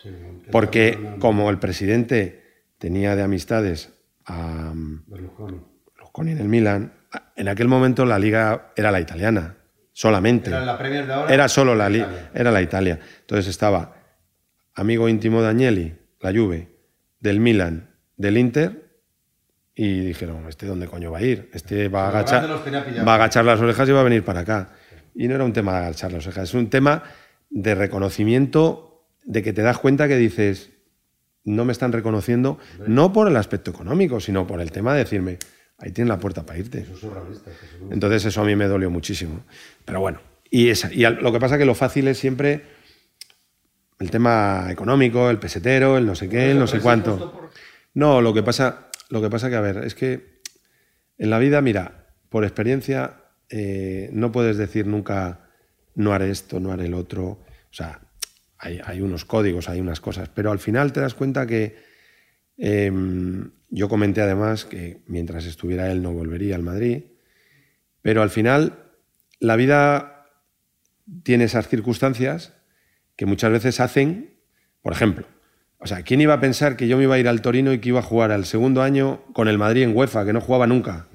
Porque como el presidente tenía de amistades a Berlusconi en el Milan, en aquel momento la liga era la italiana, solamente. Era la Premier de ahora. Era solo la, li- Italia. era la Italia. Entonces estaba amigo íntimo de Agnelli, la Juve, del Milan, del Inter, y dijeron, ¿este dónde coño va a ir? Este va a agachar, va a agachar las orejas y va a venir para acá. Y no era un tema de agachar las orejas, es un tema de reconocimiento, de que te das cuenta que dices, no me están reconociendo, no por el aspecto económico, sino por el tema de decirme, ahí tienes la puerta para irte. Entonces eso a mí me dolió muchísimo. Pero bueno, y, esa, y lo que pasa que lo fácil es siempre el tema económico, el pesetero, el no sé qué, el no sé cuánto. No, lo que pasa, lo que pasa que, a ver, es que en la vida, mira, por experiencia, eh, no puedes decir nunca no haré esto, no haré el otro. O sea, hay, hay unos códigos, hay unas cosas, pero al final te das cuenta que em, yo comenté además que mientras estuviera él no volvería al Madrid, pero al final la vida tiene esas circunstancias que muchas veces hacen, por ejemplo, o sea, ¿quién iba a pensar que yo me iba a ir al Torino y que iba a jugar al segundo año con el Madrid en UEFA, que no jugaba nunca?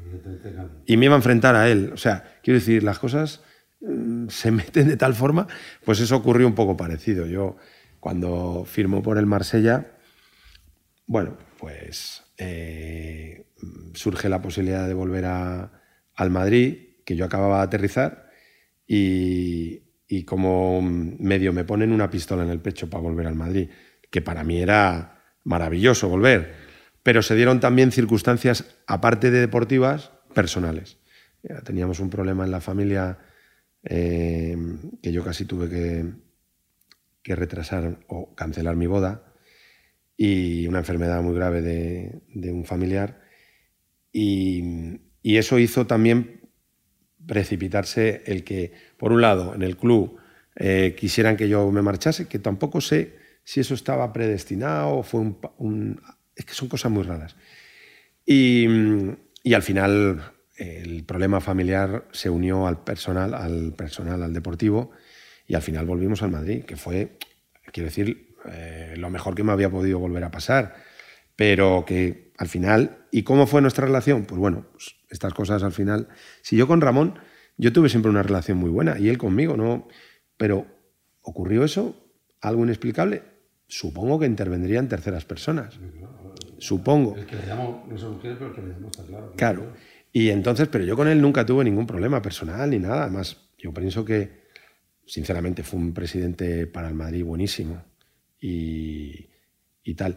Y me iba a enfrentar a él. O sea, quiero decir, las cosas se meten de tal forma, pues eso ocurrió un poco parecido. Yo, cuando firmó por el Marsella, bueno, pues eh, surge la posibilidad de volver a- al Madrid, que yo acababa de aterrizar, y, y como medio me ponen una pistola en el pecho para volver al Madrid, que para mí era maravilloso volver, pero se dieron también circunstancias, aparte de deportivas, personales. Teníamos un problema en la familia eh, que yo casi tuve que, retrasar o cancelar mi boda y una enfermedad muy grave de, un familiar. Y, eso hizo también precipitarse el que, por un lado, en el club eh, quisieran que yo me marchase, que tampoco sé si eso estaba predestinado o fue un, Es que son cosas muy raras. Y al final el problema familiar se unió al personal, al personal, al deportivo, y al final volvimos al Madrid, que fue, quiero decir, eh, lo mejor que me había podido volver a pasar. Pero que al final, ¿y cómo fue nuestra relación? Pues bueno, pues estas cosas al final. Si yo con Ramón, yo tuve siempre una relación muy buena, y él conmigo, ¿no? Pero ocurrió eso, algo inexplicable. Supongo que intervendrían terceras personas. Supongo. El que le llamó, no sé quién, pero el que le llamó está claro. Claro. Y entonces, pero yo con él nunca tuve ningún problema personal ni nada. Además, yo pienso que, sinceramente, fue un presidente para el Madrid buenísimo y, y tal.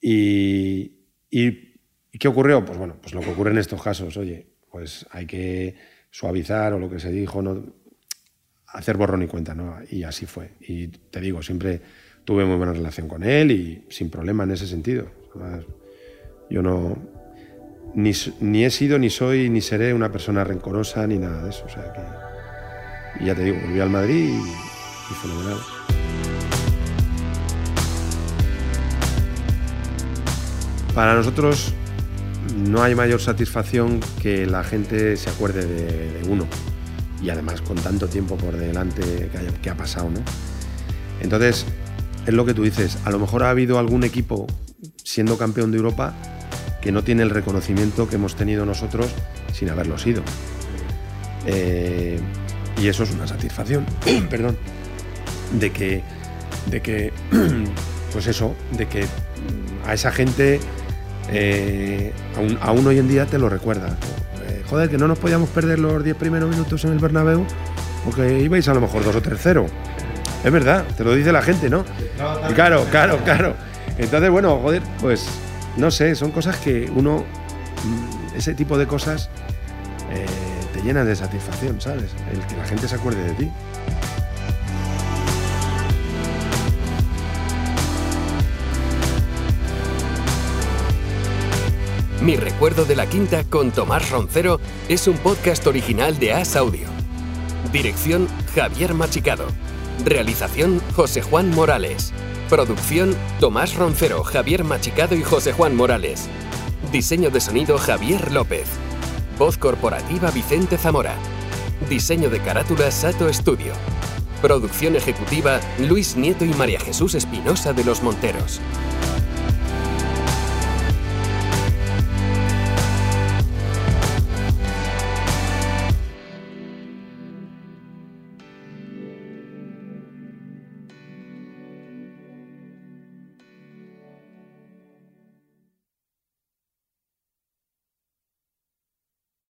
Y, y- ¿y qué ocurrió? Pues bueno, pues lo que ocurre en estos casos, oye, pues hay que suavizar o lo que se dijo, no hacer borrón y cuenta, ¿no? Y así fue. Y te digo, siempre tuve muy buena relación con él y sin problema en ese sentido. Además, yo no, ni, ni he sido, ni soy, ni seré una persona rencorosa, ni nada de eso. O sea que, y ya te digo, volví al Madrid y, y fenomenal. Para nosotros no hay mayor satisfacción que la gente se acuerde de, uno. y además con tanto tiempo por delante que, que ha pasado, ¿no? Entonces, es lo que tú dices, a lo mejor ha habido algún equipo siendo campeón de Europa que no tiene el reconocimiento que hemos tenido nosotros sin haberlo sido. Eh, y eso es una satisfacción, perdón, de que, de que, pues eso, de que a esa gente eh, aún, aún hoy en día te lo recuerda. Eh, joder, que no nos podíamos perder los 10 primeros minutos en el Bernabéu porque ibais a lo mejor 2 o 3-0. Es verdad, te lo dice la gente, ¿no? Y claro, claro, claro. Entonces, bueno, joder, pues no sé, son cosas que uno, mm, ese tipo de cosas eh, te llenan de satisfacción, ¿sabes? El que la gente se acuerde de ti. Mi recuerdo de la quinta con Tomás Roncero es un podcast original de As Audio. Dirección Javier Machicado. Realización José Juan Morales. Producción Tomás Roncero, Javier Machicado y José Juan Morales. Diseño de sonido Javier López. Voz corporativa Vicente Zamora. Diseño de carátula Sato Studio. Producción ejecutiva Luis Nieto y María Jesús Espinosa de los Monteros.